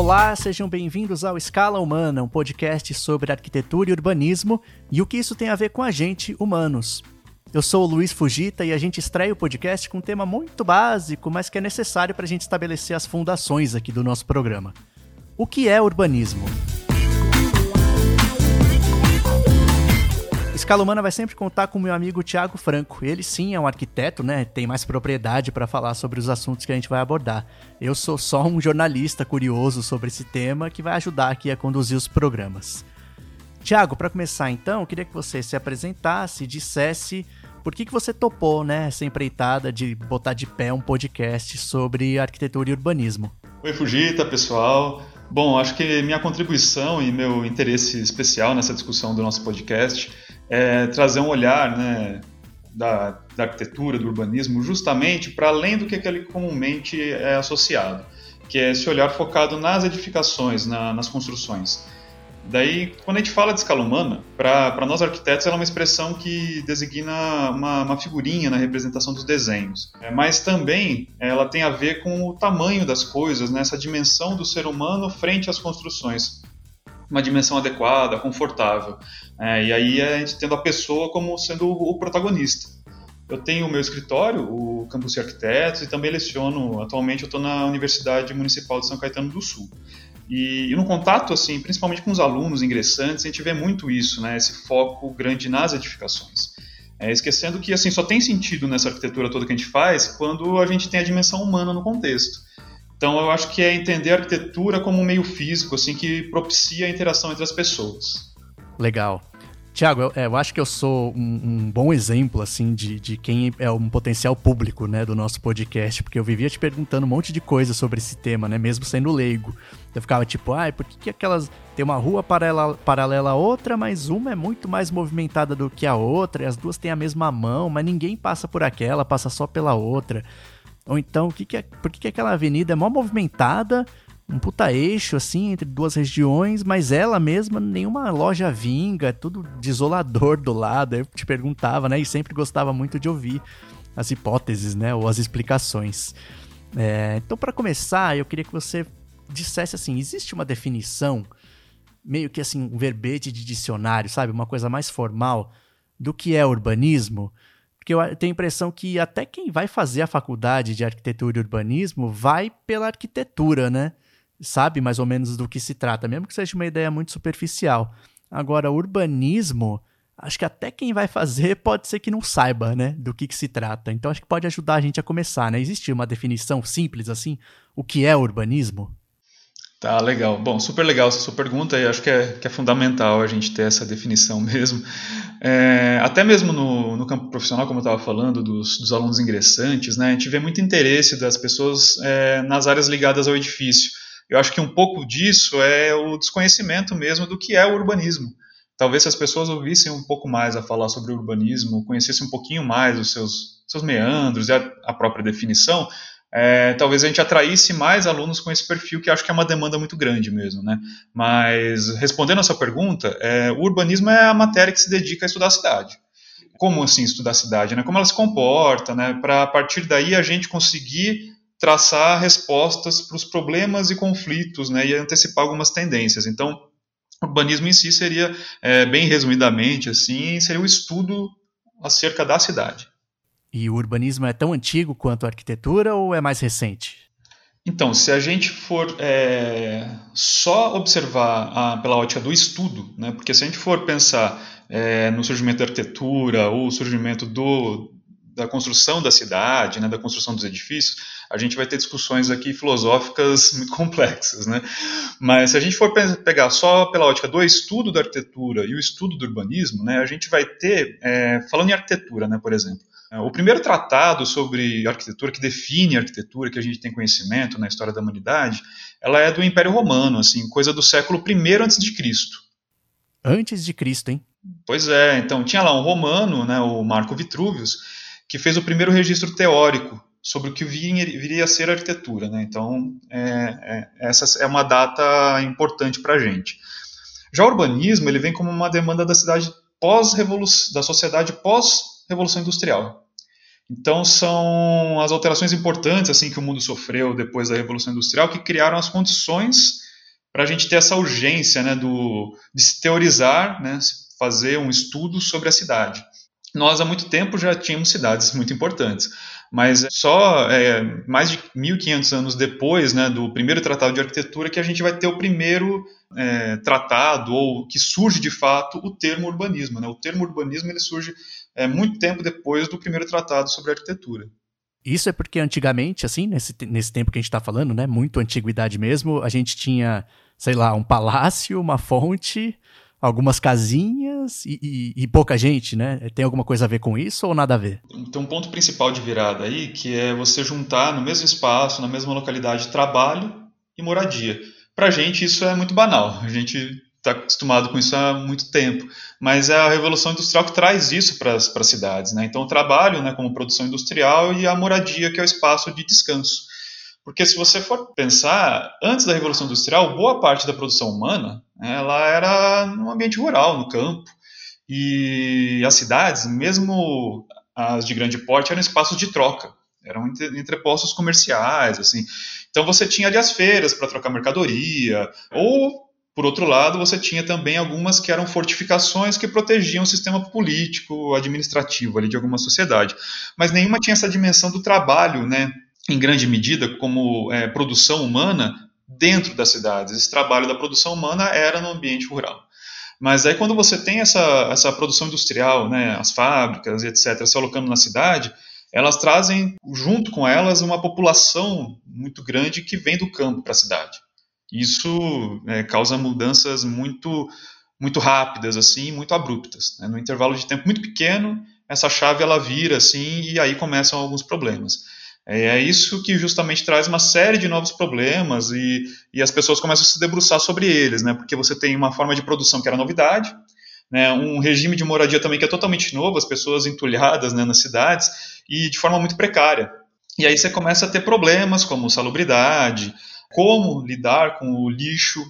Olá, sejam bem-vindos ao Escala Humana, um podcast sobre arquitetura e urbanismo e o que isso tem a ver com a gente, humanos. Eu sou o Luiz Fugita e a gente estreia o podcast com um tema muito básico, mas que é necessário para a gente estabelecer as fundações aqui do nosso programa. O que é urbanismo? Escala Humana vai sempre contar com meu amigo Tiago Franco. Ele sim é um arquiteto, né? Tem mais propriedade para falar sobre os assuntos que a gente vai abordar. Eu sou só um jornalista curioso sobre esse tema que vai ajudar aqui a conduzir os programas. Tiago, para começar então, eu queria que você se apresentasse e dissesse por que, que você topou, né, essa empreitada de botar de pé um podcast sobre arquitetura e urbanismo. Oi, Fugita, pessoal. Bom, acho que minha contribuição e meu interesse especial nessa discussão do nosso podcast é trazer um olhar né, da, da arquitetura, do urbanismo, justamente para além do que ele comumente é associado, que é esse olhar focado nas edificações, na, nas construções. Daí, quando a gente fala de escala humana, para nós arquitetos ela é uma expressão que designa uma, uma figurinha na representação dos desenhos. É, mas também ela tem a ver com o tamanho das coisas, né, essa dimensão do ser humano frente às construções. Uma dimensão adequada, confortável. É, e aí a gente tendo a pessoa como sendo o, protagonista. Eu tenho o meu escritório, o Campus Arquitetos, e também leciono. Atualmente eu estou na Universidade Municipal de São Caetano do Sul. E, e, no contato, assim, principalmente com os alunos ingressantes, a gente vê muito isso, né? Esse foco grande nas edificações. É, esquecendo que assim só tem sentido nessa arquitetura toda que a gente faz quando a gente tem a dimensão humana no contexto. Então eu acho que é entender a arquitetura como um meio físico, assim, que propicia a interação entre as pessoas. Legal. Tiago, eu, é, eu, acho que eu sou um, um, bom exemplo, assim, de, de quem é um potencial público, né, do nosso podcast, porque eu vivia te perguntando um monte de coisa sobre esse tema, né, mesmo sendo leigo. Eu ficava tipo, ai, por que, que aquelas... Tem uma rua paralela, paralela a outra, mas uma é muito mais movimentada do que a outra, e as duas têm a mesma mão, mas ninguém passa por aquela, passa só pela outra. Ou então, o que que é, por que, que aquela avenida é mó movimentada, um puta eixo, assim, entre duas regiões, mas ela mesma, nenhuma loja vinga, é tudo desolador do lado. Eu te perguntava, né? E sempre gostava muito de ouvir as hipóteses, né? Ou as explicações. É, então, para começar, eu queria que você dissesse assim: existe uma definição, meio que assim, um verbete de dicionário, sabe? Uma coisa mais formal do que é urbanismo? Porque eu tenho a impressão que até quem vai fazer a faculdade de arquitetura e urbanismo vai pela arquitetura, né? sabe mais ou menos do que se trata, mesmo que seja uma ideia muito superficial. Agora, urbanismo, acho que até quem vai fazer pode ser que não saiba, né, do que, que se trata. Então, acho que pode ajudar a gente a começar, né? Existe uma definição simples assim? O que é urbanismo? Tá, legal. Bom, super legal essa sua pergunta e acho que é, que é fundamental a gente ter essa definição mesmo. É, até mesmo no, no, campo profissional, como eu estava falando, dos, dos, alunos ingressantes, né, a gente vê muito interesse das pessoas é, nas áreas ligadas ao edifício. Eu acho que um pouco disso é o desconhecimento mesmo do que é o urbanismo. Talvez se as pessoas ouvissem um pouco mais a falar sobre o urbanismo, conhecessem um pouquinho mais os seus, seus meandros e a, a própria definição, é, talvez a gente atraísse mais alunos com esse perfil, que acho que é uma demanda muito grande mesmo. Né? Mas, respondendo a sua pergunta, é, o urbanismo é a matéria que se dedica a estudar a cidade. Como assim estudar a cidade? Né? Como ela se comporta, né? para a partir daí a gente conseguir traçar respostas para os problemas e conflitos né, e antecipar algumas tendências. Então, o urbanismo em si seria, é, bem resumidamente, assim, seria o estudo acerca da cidade. E o urbanismo é tão antigo quanto a arquitetura ou é mais recente? Então, se a gente for é, só observar a, pela ótica do estudo, né, porque se a gente for pensar é, no surgimento da arquitetura ou o surgimento do, da construção da cidade, né, da construção dos edifícios, a gente vai ter discussões aqui filosóficas muito complexas, né? Mas se a gente for pegar só pela ótica do estudo da arquitetura e o estudo do urbanismo, né, a gente vai ter, é, falando em arquitetura, né, por exemplo, o primeiro tratado sobre arquitetura, que define a arquitetura, que a gente tem conhecimento na história da humanidade, ela é do Império Romano, assim, coisa do século I antes de Cristo. Antes de Cristo, hein? Pois é, então tinha lá um romano, né, o Marco Vitruvius, que fez o primeiro registro teórico sobre o que viria a ser a arquitetura. Né? Então, é, é, essa é uma data importante para a gente. Já o urbanismo ele vem como uma demanda da cidade pós da sociedade pós-revolução industrial. Então, são as alterações importantes assim que o mundo sofreu depois da revolução industrial que criaram as condições para a gente ter essa urgência né, do, de se teorizar, né, fazer um estudo sobre a cidade. Nós, há muito tempo, já tínhamos cidades muito importantes, mas só é, mais de 1.500 anos depois né, do primeiro tratado de arquitetura que a gente vai ter o primeiro é, tratado, ou que surge de fato o termo urbanismo. Né? O termo urbanismo ele surge é, muito tempo depois do primeiro tratado sobre arquitetura. Isso é porque antigamente, assim, nesse, nesse tempo que a gente está falando, né, muito antiguidade mesmo, a gente tinha, sei lá, um palácio, uma fonte, algumas casinhas e, e, e, pouca gente, né? Tem alguma coisa a ver com isso ou nada a ver? Tem um ponto principal de virada aí, que é você juntar no mesmo espaço, na mesma localidade, trabalho e moradia. Para gente isso é muito banal. A gente está acostumado com isso há muito tempo. Mas é a Revolução Industrial que traz isso para as cidades. Né? Então, o trabalho né, como produção industrial e a moradia, que é o espaço de descanso. Porque se você for pensar, antes da Revolução Industrial, boa parte da produção humana ela era no ambiente rural, no campo. E as cidades, mesmo as de grande porte, eram espaços de troca, eram entrepostos comerciais, assim. Então você tinha ali as feiras para trocar mercadoria, ou por outro lado, você tinha também algumas que eram fortificações que protegiam o sistema político, administrativo ali de alguma sociedade. Mas nenhuma tinha essa dimensão do trabalho, né, em grande medida, como é, produção humana dentro das cidades. Esse trabalho da produção humana era no ambiente rural. Mas aí quando você tem essa, essa produção industrial, né, as fábricas etc., se alocando na cidade, elas trazem junto com elas uma população muito grande que vem do campo para a cidade. Isso é, causa mudanças muito muito rápidas assim, muito abruptas. Né? No intervalo de tempo muito pequeno, essa chave ela vira assim e aí começam alguns problemas. É, é isso que justamente traz uma série de novos problemas e, e as pessoas começam a se debruçar sobre eles, né? Porque você tem uma forma de produção que era novidade, né? um regime de moradia também que é totalmente novo, as pessoas entulhadas né, nas cidades e de forma muito precária. E aí você começa a ter problemas como salubridade, como lidar com o lixo,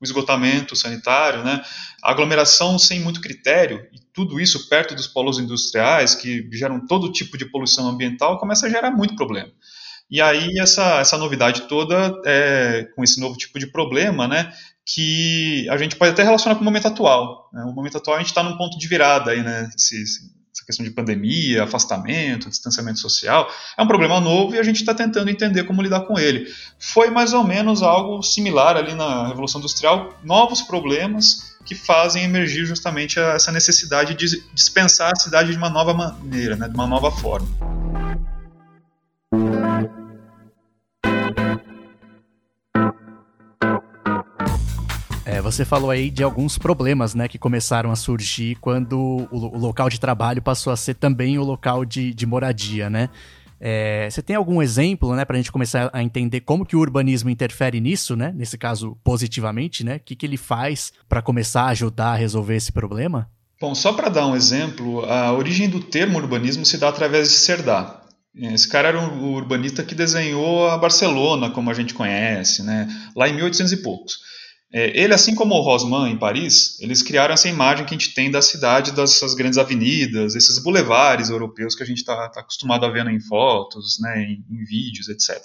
o esgotamento sanitário, né? a aglomeração sem muito critério, e tudo isso perto dos polos industriais, que geram todo tipo de poluição ambiental, começa a gerar muito problema. E aí essa, essa novidade toda, é, com esse novo tipo de problema, né, que a gente pode até relacionar com o momento atual. Né? O momento atual a gente está num ponto de virada aí, né, esse, essa questão de pandemia, afastamento, distanciamento social, é um problema novo e a gente está tentando entender como lidar com ele. Foi mais ou menos algo similar ali na Revolução Industrial, novos problemas que fazem emergir justamente essa necessidade de dispensar a cidade de uma nova maneira, né, de uma nova forma. Você falou aí de alguns problemas, né, que começaram a surgir quando o, o local de trabalho passou a ser também o local de, de moradia, né? É, você tem algum exemplo, né, para a gente começar a entender como que o urbanismo interfere nisso, né? Nesse caso, positivamente, né? O que, que ele faz para começar a ajudar a resolver esse problema? Bom, só para dar um exemplo, a origem do termo urbanismo se dá através de Cerdá. Esse cara era um urbanista que desenhou a Barcelona, como a gente conhece, né? Lá em 1800 e poucos. É, ele, assim como o Rosman em Paris, eles criaram essa imagem que a gente tem da cidade, dessas grandes avenidas, esses bulevares europeus que a gente está tá acostumado a ver em fotos, né, em, em vídeos, etc.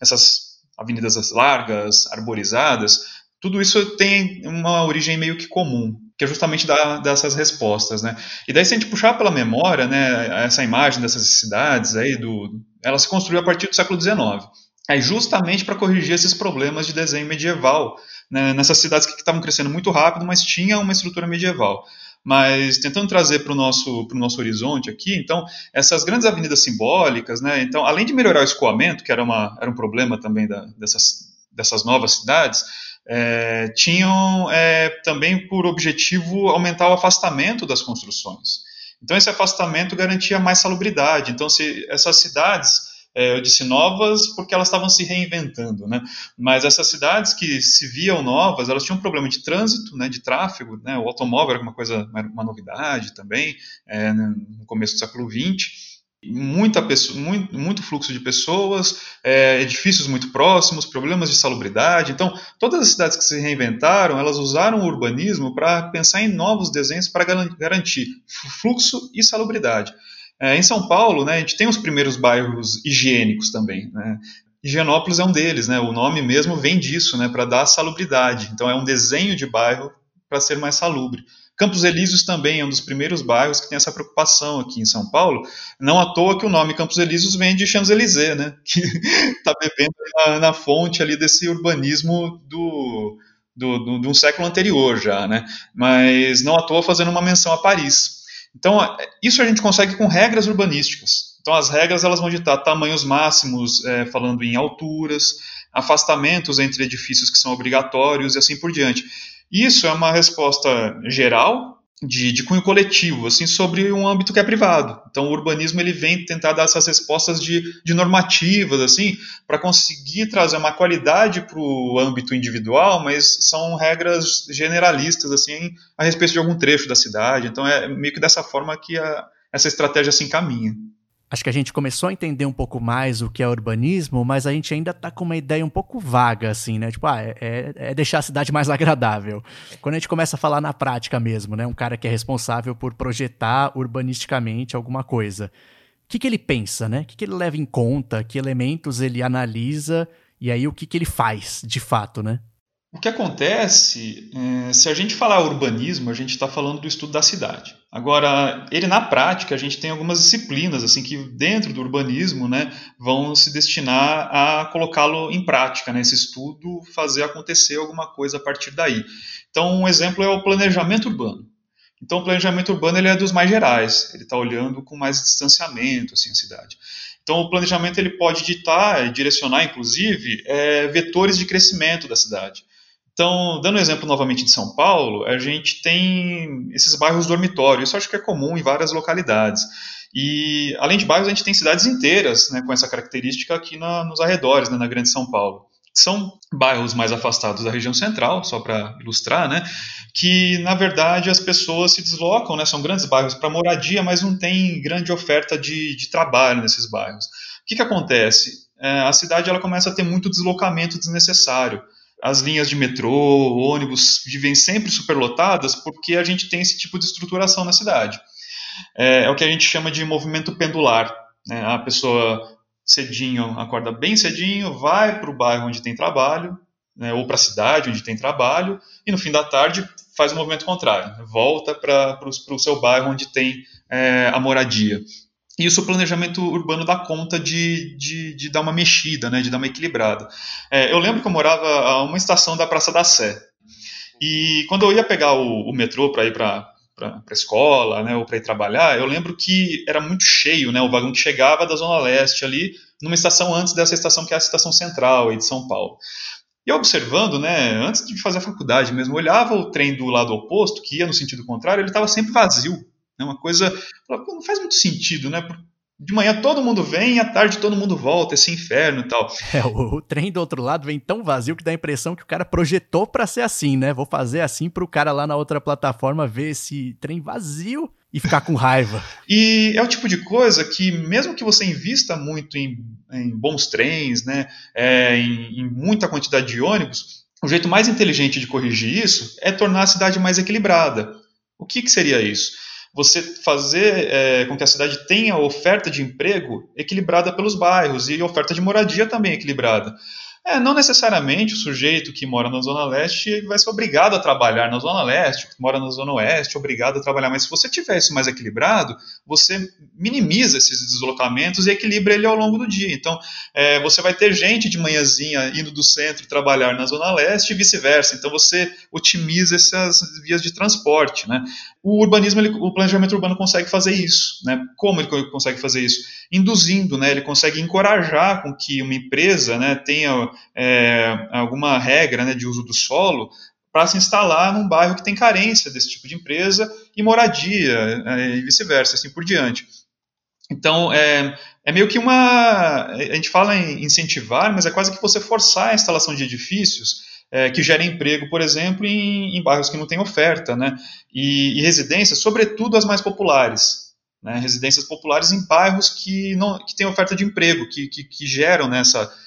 Essas avenidas largas, arborizadas, tudo isso tem uma origem meio que comum, que é justamente da, dessas respostas, né? E daí se a gente puxar pela memória, né, essa imagem dessas cidades aí do, ela se construiu a partir do século XIX. Aí justamente para corrigir esses problemas de desenho medieval né, nessas cidades que estavam crescendo muito rápido, mas tinha uma estrutura medieval. Mas tentando trazer para o nosso, nosso horizonte aqui, então, essas grandes avenidas simbólicas, né, então, além de melhorar o escoamento, que era, uma, era um problema também da, dessas, dessas novas cidades, é, tinham é, também por objetivo aumentar o afastamento das construções. Então, esse afastamento garantia mais salubridade. Então, se essas cidades eu disse novas porque elas estavam se reinventando, né? Mas essas cidades que se viam novas, elas tinham um problema de trânsito, né, de tráfego, né? O automóvel era uma coisa, uma novidade também, é, no começo do século XX. Muita pessoa, muito, muito fluxo de pessoas, é, edifícios muito próximos, problemas de salubridade. Então, todas as cidades que se reinventaram, elas usaram o urbanismo para pensar em novos desenhos para garantir fluxo e salubridade. É, em São Paulo, né, a gente tem os primeiros bairros higiênicos também. Né? Higienópolis é um deles, né? O nome mesmo vem disso, né? Para dar salubridade. Então é um desenho de bairro para ser mais salubre. Campos Elíseos também é um dos primeiros bairros que tem essa preocupação aqui em São Paulo. Não à toa que o nome Campos Elíseos vem de Champs-Élysées, né? Que está bebendo na, na, fonte ali desse urbanismo do, do, do, de um século anterior já, né? Mas não à toa fazendo uma menção a Paris. Então, isso a gente consegue com regras urbanísticas. Então, as regras elas vão ditar tamanhos máximos, é, falando em alturas, afastamentos entre edifícios que são obrigatórios e assim por diante. Isso é uma resposta geral de, de, cunho coletivo, assim, sobre um âmbito que é privado. Então, o urbanismo ele vem tentar dar essas respostas de, de normativas, assim, para conseguir trazer uma qualidade para o âmbito individual, mas são regras generalistas, assim, a respeito de algum trecho da cidade. Então, é meio que dessa forma que a, essa estratégia se encaminha acho que a gente começou a entender um pouco mais o que é urbanismo, mas a gente ainda tá com uma ideia um pouco vaga, assim, né? Tipo, ah, é, é, é, deixar a cidade mais agradável. Quando a gente começa a falar na prática mesmo, né? Um cara que é responsável por projetar urbanisticamente alguma coisa. O que, que ele pensa, né? O que, que ele leva em conta? Que elementos ele analisa? E aí o que, que ele faz, de fato, né? O que acontece, é, se a gente falar urbanismo, a gente está falando do estudo da cidade. Agora, ele na prática, a gente tem algumas disciplinas assim que dentro do urbanismo, né, vão se destinar a colocá-lo em prática, né, esse estudo, fazer acontecer alguma coisa a partir daí. Então, um exemplo é o planejamento urbano. Então, o planejamento urbano ele é dos mais gerais, ele está olhando com mais distanciamento assim a cidade. Então, o planejamento ele pode ditar, direcionar, inclusive, é, vetores de crescimento da cidade. Então, dando um exemplo novamente de São Paulo, a gente tem esses bairros dormitórios, isso acho que é comum em várias localidades. E, além de bairros, a gente tem cidades inteiras né, com essa característica aqui na, nos arredores, né, na Grande São Paulo. São bairros mais afastados da região central, só para ilustrar, né, que, na verdade, as pessoas se deslocam, né, são grandes bairros para moradia, mas não tem grande oferta de, de trabalho nesses bairros. O que, que acontece? É, a cidade ela começa a ter muito deslocamento desnecessário as linhas de metrô, ônibus vivem sempre superlotadas porque a gente tem esse tipo de estruturação na cidade. É, é o que a gente chama de movimento pendular. Né? A pessoa cedinho acorda bem cedinho, vai para o bairro onde tem trabalho, né? ou para a cidade onde tem trabalho, e no fim da tarde faz o movimento contrário, volta para o seu bairro onde tem é, a moradia. E isso o planejamento urbano dá conta de, de, de, dar uma mexida, né, de dar uma equilibrada. É, eu lembro que eu morava a uma estação da Praça da Sé. E quando eu ia pegar o, o metrô para ir para a escola, né, ou para ir trabalhar, eu lembro que era muito cheio, né, o vagão que chegava da Zona Leste ali, numa estação antes dessa estação que é a estação central aí de São Paulo. E observando, né, antes de fazer a faculdade mesmo, olhava o trem do lado oposto, que ia no sentido contrário, ele estava sempre vazio. É uma coisa. Não faz muito sentido, né? De manhã todo mundo vem e à tarde todo mundo volta, esse inferno e tal. É, o, o trem do outro lado vem tão vazio que dá a impressão que o cara projetou para ser assim, né? Vou fazer assim pro cara lá na outra plataforma ver esse trem vazio e ficar com raiva. e é o tipo de coisa que, mesmo que você invista muito em, em bons trens, né, é, em, em muita quantidade de ônibus, o jeito mais inteligente de corrigir isso é tornar a cidade mais equilibrada. O que, que seria isso? Você fazer é, com que a cidade tenha oferta de emprego equilibrada pelos bairros e oferta de moradia também equilibrada. É, não necessariamente o sujeito que mora na Zona Leste vai ser obrigado a trabalhar na Zona Leste, que mora na Zona Oeste, obrigado a trabalhar, mas se você tiver isso mais equilibrado, você minimiza esses deslocamentos e equilibra ele ao longo do dia. Então, é, você vai ter gente de manhãzinha indo do centro trabalhar na Zona Leste e vice-versa. Então, você otimiza essas vias de transporte. Né? O urbanismo, ele, o planejamento urbano consegue fazer isso. Né? Como ele consegue fazer isso? Induzindo, né? ele consegue encorajar com que uma empresa né, tenha é, alguma regra né, de uso do solo para se instalar num bairro que tem carência desse tipo de empresa e moradia é, e vice-versa, assim por diante. Então, é, é meio que uma. A gente fala em incentivar, mas é quase que você forçar a instalação de edifícios é, que gerem emprego, por exemplo, em, em, bairros que não têm oferta, né? E, e residências, sobretudo as mais populares. Né? Residências populares em bairros que, não, que têm oferta de emprego, que, que, que geram. Né,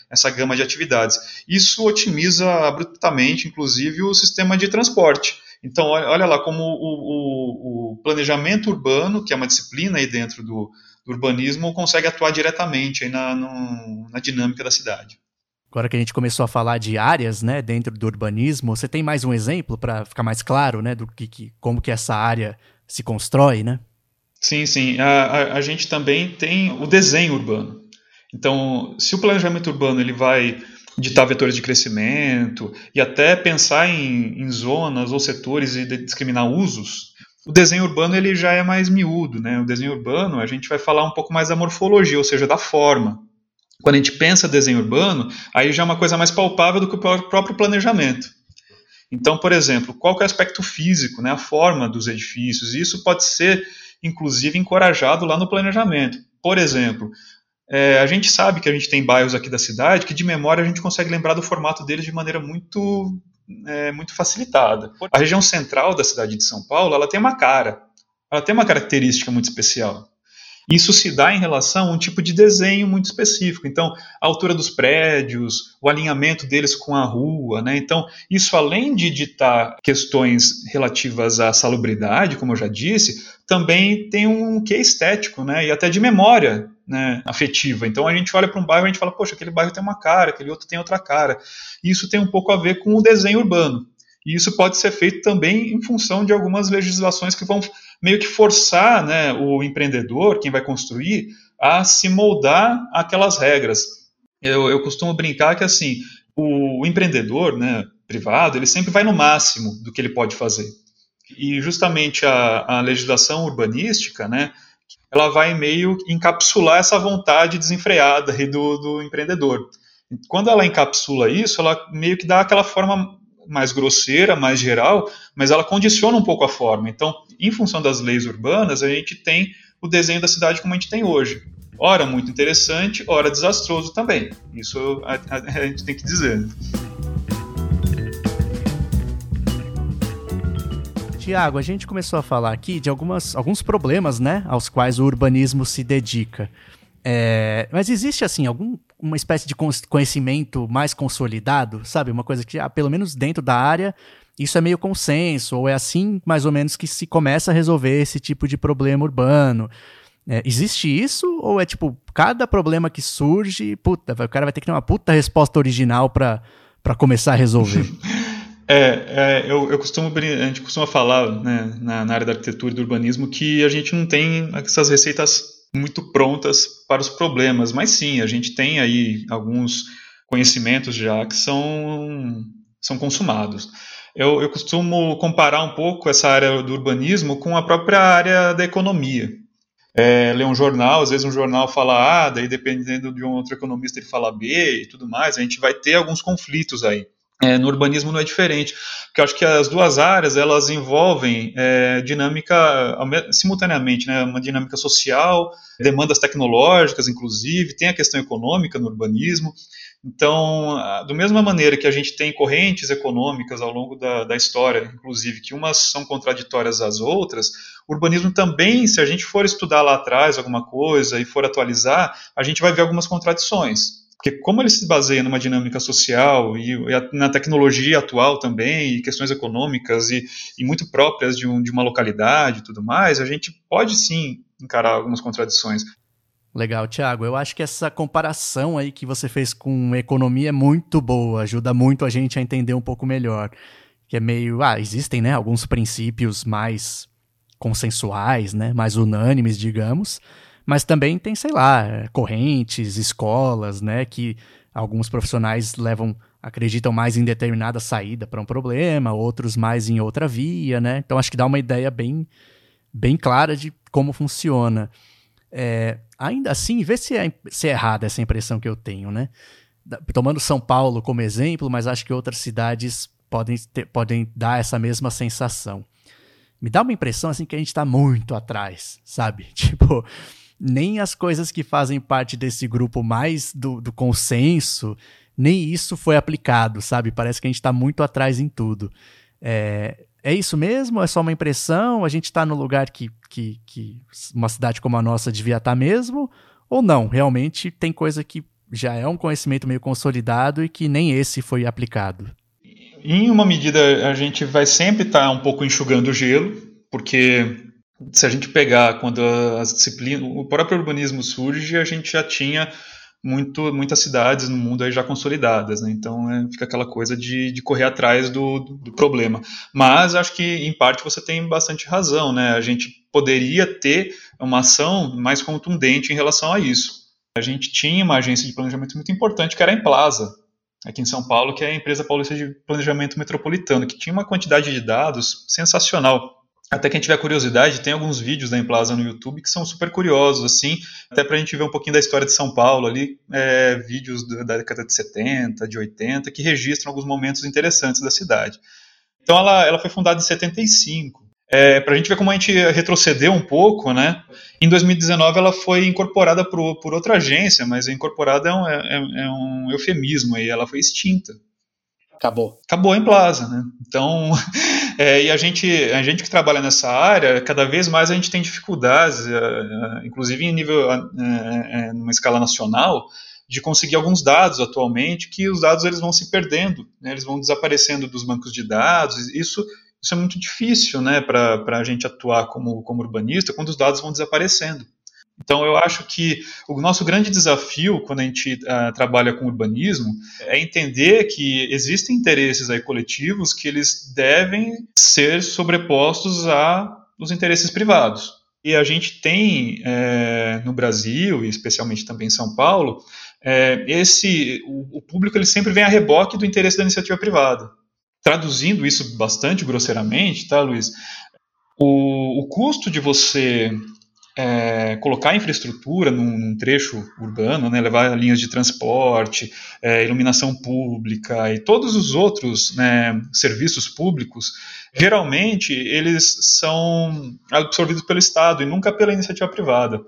essa gama de atividades. Isso otimiza abruptamente, inclusive, o sistema de transporte. Então, olha lá como o, o, o planejamento urbano, que é uma disciplina aí dentro do, do urbanismo, consegue atuar diretamente aí na, no, na dinâmica da cidade. Agora que a gente começou a falar de áreas, né, dentro do urbanismo, você tem mais um exemplo para ficar mais claro, né, do que, que, como que essa área se constrói, né? Sim, sim. A, a, a, gente também tem o desenho urbano. Então, se o planejamento urbano ele vai ditar vetores de crescimento e até pensar em, em zonas ou setores e discriminar usos, o desenho urbano ele já é mais miúdo, né? O desenho urbano a gente vai falar um pouco mais da morfologia, ou seja, da forma. Quando a gente pensa desenho urbano, aí já é uma coisa mais palpável do que o próprio planejamento. Então, por exemplo, qual é o aspecto físico, né, a forma dos edifícios? Isso pode ser, inclusive, encorajado lá no planejamento. Por exemplo, é, a gente sabe que a gente tem bairros aqui da cidade que de memória a gente consegue lembrar do formato deles de maneira muito, é, muito facilitada. A região central da cidade de São Paulo ela tem uma cara, ela tem uma característica muito especial. Isso se dá em relação a um tipo de desenho muito específico. Então, a altura dos prédios, o alinhamento deles com a rua, né? Então, isso além de ditar questões relativas à salubridade, como eu já disse, também tem um quê estético, né? E até de memória né, afetiva. Então a gente olha para um bairro e a gente fala, poxa, aquele bairro tem uma cara, aquele outro tem outra cara. Isso tem um pouco a ver com o desenho urbano. E isso pode ser feito também em função de algumas legislações que vão meio que forçar né, o empreendedor, quem vai construir, a se moldar aquelas regras. Eu, eu costumo brincar que assim, o, empreendedor né, privado, ele sempre vai no máximo do que ele pode fazer. E justamente a, a legislação urbanística, né, ela vai meio encapsular essa vontade desenfreada do, do empreendedor. Quando ela encapsula isso, ela meio que dá aquela forma mais grosseira, mais geral, mas ela condiciona um pouco a forma. Então, em função das leis urbanas, a gente tem o desenho da cidade como a gente tem hoje. Ora muito interessante, ora desastroso também. Isso a, a, a gente tem que dizer. Tiago, a gente começou a falar aqui de algumas, alguns problemas, né, aos quais o urbanismo se dedica. É, mas existe, assim, alguma espécie de conhecimento mais consolidado, sabe? Uma coisa que, ah, pelo menos dentro da área, isso é meio consenso, ou é assim, mais ou menos, que se começa a resolver esse tipo de problema urbano. É, existe isso? Ou é tipo, cada problema que surge, puta, o cara vai ter que ter uma puta resposta original para começar a resolver? É, é eu, eu, costumo, a gente costuma falar né, na, na, área da arquitetura e do urbanismo que a gente não tem essas receitas muito prontas para os problemas, mas sim, a gente tem aí alguns conhecimentos já que são, são consumados. Eu, eu costumo comparar um pouco essa área do urbanismo com a própria área da economia. É, ler um jornal, às vezes um jornal fala A, daí dependendo de um outro economista ele fala B e tudo mais, a gente vai ter alguns conflitos aí. É, no urbanismo não é diferente, porque eu acho que as duas áreas elas envolvem é, dinâmica simultaneamente, né, uma dinâmica social, demandas tecnológicas, inclusive, tem a questão econômica no urbanismo. Então, da mesma maneira que a gente tem correntes econômicas ao longo da, da história, inclusive, que umas são contraditórias às outras, o urbanismo também, se a gente for estudar lá atrás alguma coisa e for atualizar, a gente vai ver algumas contradições. Porque como ele se baseia numa dinâmica social e, e na tecnologia atual também, e questões econômicas e, e muito próprias de, um, de uma localidade e tudo mais, a gente pode sim encarar algumas contradições. Legal, Thiago. Eu acho que essa comparação aí que você fez com economia é muito boa, ajuda muito a gente a entender um pouco melhor. Que é meio, ah, existem, né, alguns princípios mais consensuais, né, mais unânimes, digamos, mas também tem, sei lá, correntes, escolas, né, que alguns profissionais levam, acreditam mais em determinada saída para um problema, outros mais em outra via, né? Então acho que dá uma ideia bem, bem clara de como funciona. É, ainda assim, vê se é, se é errada essa impressão que eu tenho, né? Tomando São Paulo como exemplo, mas acho que outras cidades podem, ter, podem dar essa mesma sensação. Me dá uma impressão assim que a gente está muito atrás, sabe? Tipo, nem as coisas que fazem parte desse grupo mais do, do consenso, nem isso foi aplicado, sabe? Parece que a gente está muito atrás em tudo. É, é isso mesmo? É só uma impressão? A gente está no lugar que, que, que uma cidade como a nossa devia estar tá mesmo? Ou não? Realmente tem coisa que já é um conhecimento meio consolidado e que nem esse foi aplicado. Em uma medida, a gente vai sempre estar tá um pouco enxugando o gelo, porque se a gente pegar quando as disciplinas, o próprio urbanismo surge, a gente já tinha muito, muitas cidades no mundo aí já consolidadas, né? então é, fica aquela coisa de, de correr atrás do, do, do, problema. Mas acho que em parte você tem bastante razão, né? a gente poderia ter uma ação mais contundente em relação a isso. A gente tinha uma agência de planejamento muito importante que era a Emplaza, aqui em São Paulo, que é a empresa paulista de planejamento metropolitano, que tinha uma quantidade de dados sensacional até quem tiver curiosidade, tem alguns vídeos da Emplaza no YouTube que são super curiosos, assim, até para a gente ver um pouquinho da história de São Paulo ali, é, vídeos da década de 70, de 80, que registram alguns momentos interessantes da cidade. Então ela, ela foi fundada em 75. É, para a gente ver como a gente retrocedeu um pouco, né? Em 2019 ela foi incorporada por, por outra agência, mas incorporada é um, é, é um eufemismo aí, ela foi extinta. Acabou. Acabou em Plaza, né? Então, é, e a gente, a gente que trabalha nessa área, cada vez mais a gente tem dificuldades, é, é inclusive em nível, é, numa escala nacional, de conseguir alguns dados atualmente, que os dados eles vão se perdendo, né? eles vão desaparecendo dos bancos de dados. Isso, isso é muito difícil, né, para a gente atuar como, como urbanista, quando os dados vão desaparecendo. Então, eu acho que o nosso grande desafio quando a gente uh, trabalha com urbanismo é entender que existem interesses aí coletivos que eles devem ser sobrepostos aos interesses privados. E a gente tem é, no Brasil, e especialmente também em São Paulo, é, esse o, o público ele sempre vem a reboque do interesse da iniciativa privada. Traduzindo isso bastante grosseiramente, tá, Luiz? O, o custo de você é, colocar infraestrutura num, num, trecho urbano, né, levar linhas de transporte, é, iluminação pública e todos os outros né, serviços públicos, geralmente eles são absorvidos pelo Estado e nunca pela iniciativa privada.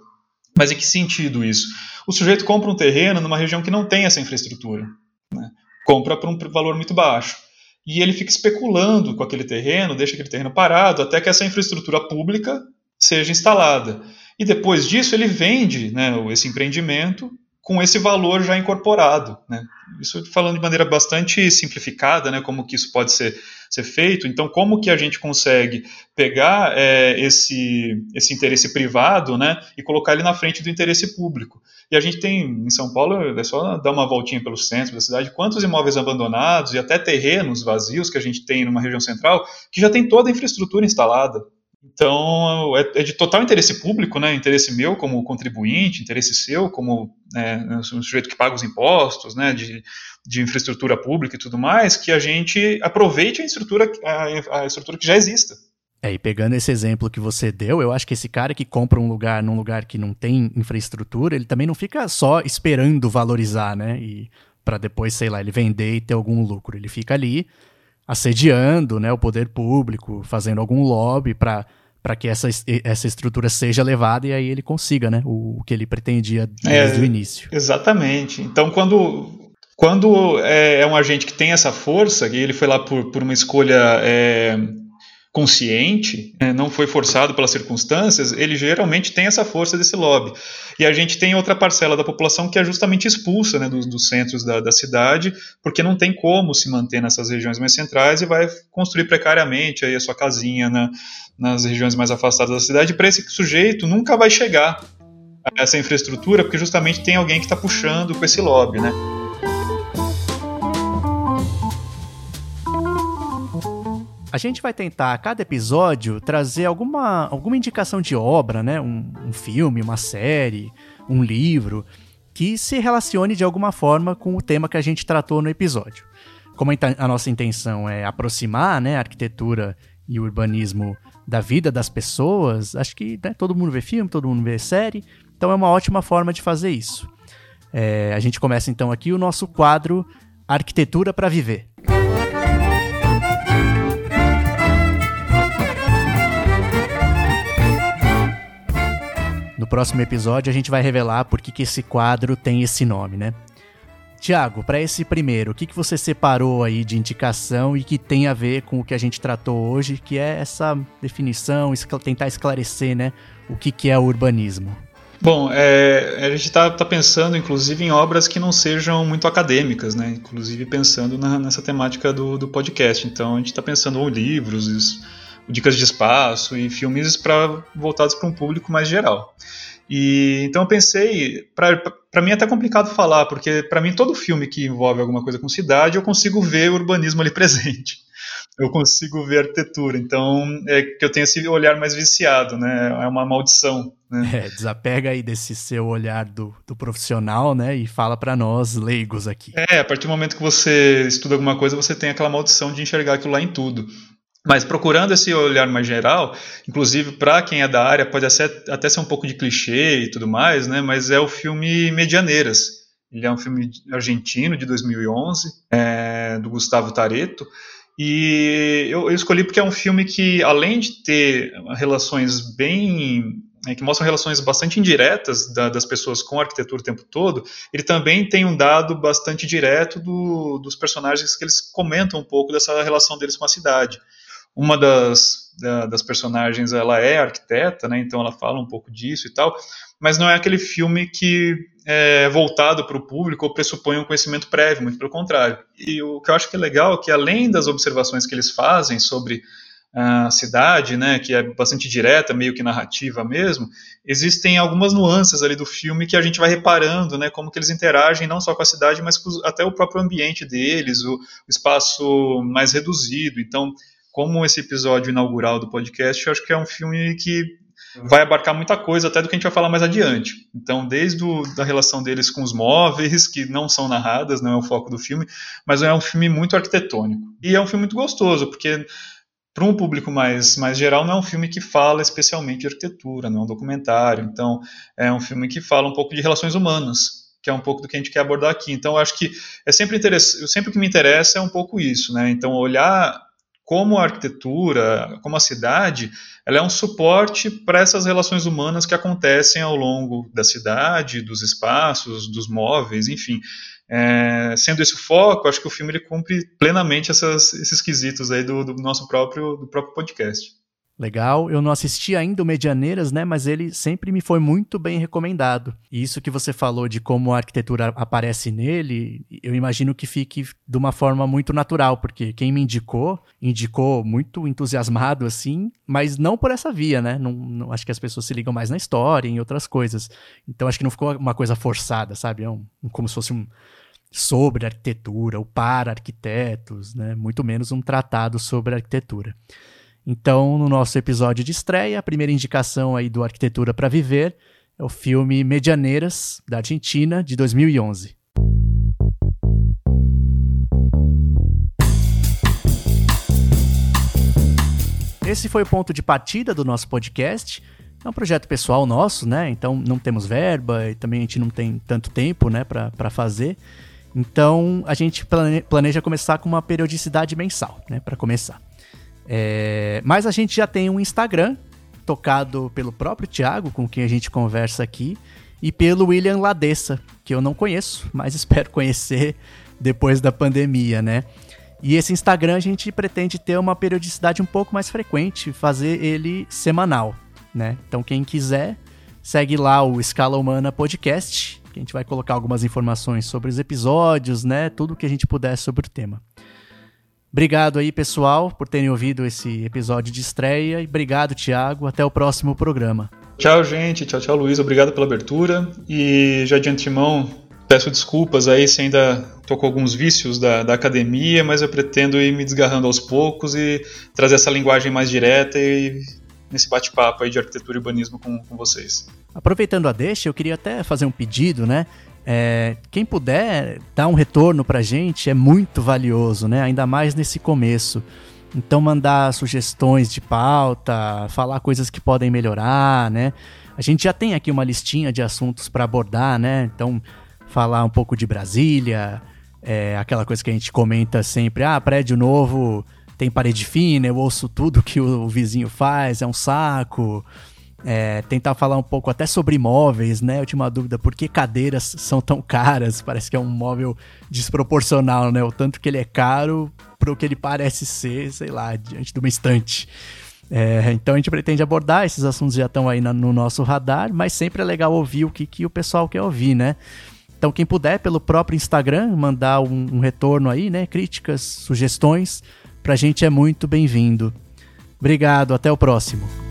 Mas em que sentido isso? O sujeito compra um terreno numa região que não tem essa infraestrutura, né, compra por um valor muito baixo e ele fica especulando com aquele terreno, deixa aquele terreno parado até que essa infraestrutura pública seja instalada. E depois disso ele vende né, esse empreendimento com esse valor já incorporado. Né? Isso falando de maneira bastante simplificada, né, como que isso pode ser, ser feito. Então, como que a gente consegue pegar é, esse, esse interesse privado né, e colocar ele na frente do interesse público? E a gente tem, em São Paulo, é só dar uma voltinha pelo centro da cidade, quantos imóveis abandonados e até terrenos vazios que a gente tem numa região central, que já tem toda a infraestrutura instalada. Então, é, é, de total interesse público, né? interesse meu como contribuinte, interesse seu como né, um sujeito que paga os impostos, né? de, de infraestrutura pública e tudo mais, que a gente aproveite a estrutura, a, a estrutura que já exista. É, e pegando esse exemplo que você deu, eu acho que esse cara que compra um lugar num lugar que não tem infraestrutura, ele também não fica só esperando valorizar, né? E para depois, sei lá, ele vender e ter algum lucro. Ele fica ali assediando né, o poder público, fazendo algum lobby para para que essa, essa estrutura seja levada e aí ele consiga né, o, o que ele pretendia desde é, o início. Exatamente. Então, quando, quando é, é, um agente que tem essa força, e ele foi lá por, por uma escolha é, consciente, né, não foi forçado pelas circunstâncias, ele geralmente tem essa força desse lobby. E a gente tem outra parcela da população que é justamente expulsa né, dos, dos, centros da, da, cidade, porque não tem como se manter nessas regiões mais centrais e vai construir precariamente aí a sua casinha na, nas regiões mais afastadas da cidade. Para esse sujeito nunca vai chegar a essa infraestrutura, porque justamente tem alguém que está puxando com esse lobby, né? A gente vai tentar, a cada episódio, trazer alguma, alguma indicação de obra, né? Um, um filme, uma série, um livro, que se relacione de alguma forma com o tema que a gente tratou no episódio. Como a nossa intenção é aproximar né, a arquitetura e o urbanismo da vida das pessoas, acho que né, todo mundo vê filme, todo mundo vê série, então é uma ótima forma de fazer isso. É, a gente começa então aqui o nosso quadro Arquitetura para Viver. No próximo episódio a gente vai revelar por que, que esse quadro tem esse nome, né? Tiago, para esse primeiro, o que, que você separou aí de indicação e que tem a ver com o que a gente tratou hoje, que é essa definição, tentar esclarecer, né, o que, que é o urbanismo? Bom, é, a gente está tá pensando, inclusive, em obras que não sejam muito acadêmicas, né? Inclusive pensando na, nessa temática do, do podcast. Então, a gente está pensando em livros, dicas de espaço e filmes para voltados para um público mais geral. E então eu pensei, para mim é até complicado falar, porque para mim todo filme que envolve alguma coisa com cidade, eu consigo ver o urbanismo ali presente. Eu consigo ver arquitetura, então é que eu tenho esse olhar mais viciado, né? É uma maldição. Né? É, desapega aí desse seu olhar do, do profissional, né? E fala para nós leigos aqui. É, a partir do momento que você estuda alguma coisa, você tem aquela maldição de enxergar aquilo lá em tudo. Mas procurando esse olhar mais geral, inclusive para quem é da área, pode até ser um pouco de clichê e tudo mais, né? Mas é o filme Medianeiras. Ele é um filme argentino de 2011, é, do Gustavo Tareto. E eu, eu, escolhi porque é um filme que, além de ter relações bem. É, que mostram relações bastante indiretas da, das pessoas com a arquitetura o tempo todo, ele também tem um dado bastante direto do, dos personagens que eles comentam um pouco dessa relação deles com a cidade. Uma das, da, das personagens ela é arquiteta, né, então ela fala um pouco disso e tal, mas não é aquele filme que é voltado para o público ou pressupõe um conhecimento prévio, muito pelo contrário. E o que eu acho que é legal é que, além das observações que eles fazem sobre a cidade, né, que é bastante direta, meio que narrativa mesmo, existem algumas nuances ali do filme que a gente vai reparando, né, como que eles interagem não só com a cidade, mas com até o próprio ambiente deles, o, espaço mais reduzido. Então, como esse episódio inaugural do podcast, eu acho que é um filme que vai abarcar muita coisa, até do que a gente vai falar mais adiante. Então, desde o, da relação deles com os móveis, que não são narradas, não é o foco do filme, mas é um filme muito arquitetônico. E é um filme muito gostoso, porque para um público mais, mais geral, não é um filme que fala especialmente de arquitetura, não é um documentário. Então, é um filme que fala um pouco de relações humanas, que é um pouco do que a gente quer abordar aqui. Então, acho que é sempre interessante, sempre o que me interessa é um pouco isso, né? Então, olhar como a arquitetura, como a cidade, ela é um suporte para essas relações humanas que acontecem ao longo da cidade, dos espaços, dos móveis, enfim. É, sendo esse o foco, acho que o filme ele cumpre plenamente essas, esses quesitos aí do, do nosso próprio, do próprio podcast. Legal, eu não assisti ainda o Medianeiras, né, mas ele sempre me foi muito bem recomendado. E isso que você falou de como a arquitetura aparece nele, eu imagino que fique de uma forma muito natural, porque quem me indicou, indicou muito entusiasmado assim, mas não por essa via, né? Não, não acho que as pessoas se ligam mais na história, em outras coisas. Então acho que não ficou uma coisa forçada, sabe? É um, como se fosse um sobre arquitetura ou para arquitetos, né? Muito menos um tratado sobre arquitetura. Então, no nosso episódio de estreia, a primeira indicação aí do Arquitetura para Viver é o filme Medianeiras, da Argentina, de 2011. Esse foi o ponto de partida do nosso podcast. É um projeto pessoal nosso, né? Então não temos verba e também a gente não tem tanto tempo, né, para fazer. Então a gente planeja começar com uma periodicidade mensal, né, para começar. É, mas a gente já tem um Instagram, tocado pelo próprio Thiago, com quem a gente conversa aqui, e pelo William Ladessa, que eu não conheço, mas espero conhecer depois da pandemia, né? E esse Instagram a gente pretende ter uma periodicidade um pouco mais frequente, fazer ele semanal, né? Então quem quiser, segue lá o Escala Humana Podcast, que a gente vai colocar algumas informações sobre os episódios, né? Tudo que a gente puder sobre o tema. Obrigado aí, pessoal, por terem ouvido esse episódio de estreia. E obrigado, Thiago. Até o próximo programa. Tchau, gente. Tchau, tchau, Luiz. Obrigado pela abertura. E já de antemão, peço desculpas aí se ainda tô com alguns vícios da, da academia, mas eu pretendo ir me desgarrando aos poucos e trazer essa linguagem mais direta e nesse bate-papo aí de arquitetura e urbanismo com, com vocês. Aproveitando a deixa, eu queria até fazer um pedido, né? É, quem puder dar um retorno para a gente é muito valioso, né? Ainda mais nesse começo. Então mandar sugestões de pauta, falar coisas que podem melhorar, né? A gente já tem aqui uma listinha de assuntos para abordar, né? Então falar um pouco de Brasília, é, aquela coisa que a gente comenta sempre, ah, prédio novo tem parede fina, eu ouço tudo que o, o vizinho faz, é um saco é, tentar falar um pouco até sobre imóveis, né? Eu tinha uma dúvida, por que cadeiras são tão caras? Parece que é um móvel desproporcional, né? O tanto que ele é caro para o que ele parece ser, sei lá, diante de uma estante. É, então a gente pretende abordar, esses assuntos já estão aí na, no nosso radar, mas sempre é legal ouvir o que, que o pessoal quer ouvir, né? Então quem puder, pelo próprio Instagram, mandar um, um retorno aí, né? Críticas, sugestões, pra gente é muito bem-vindo. Obrigado, até o próximo.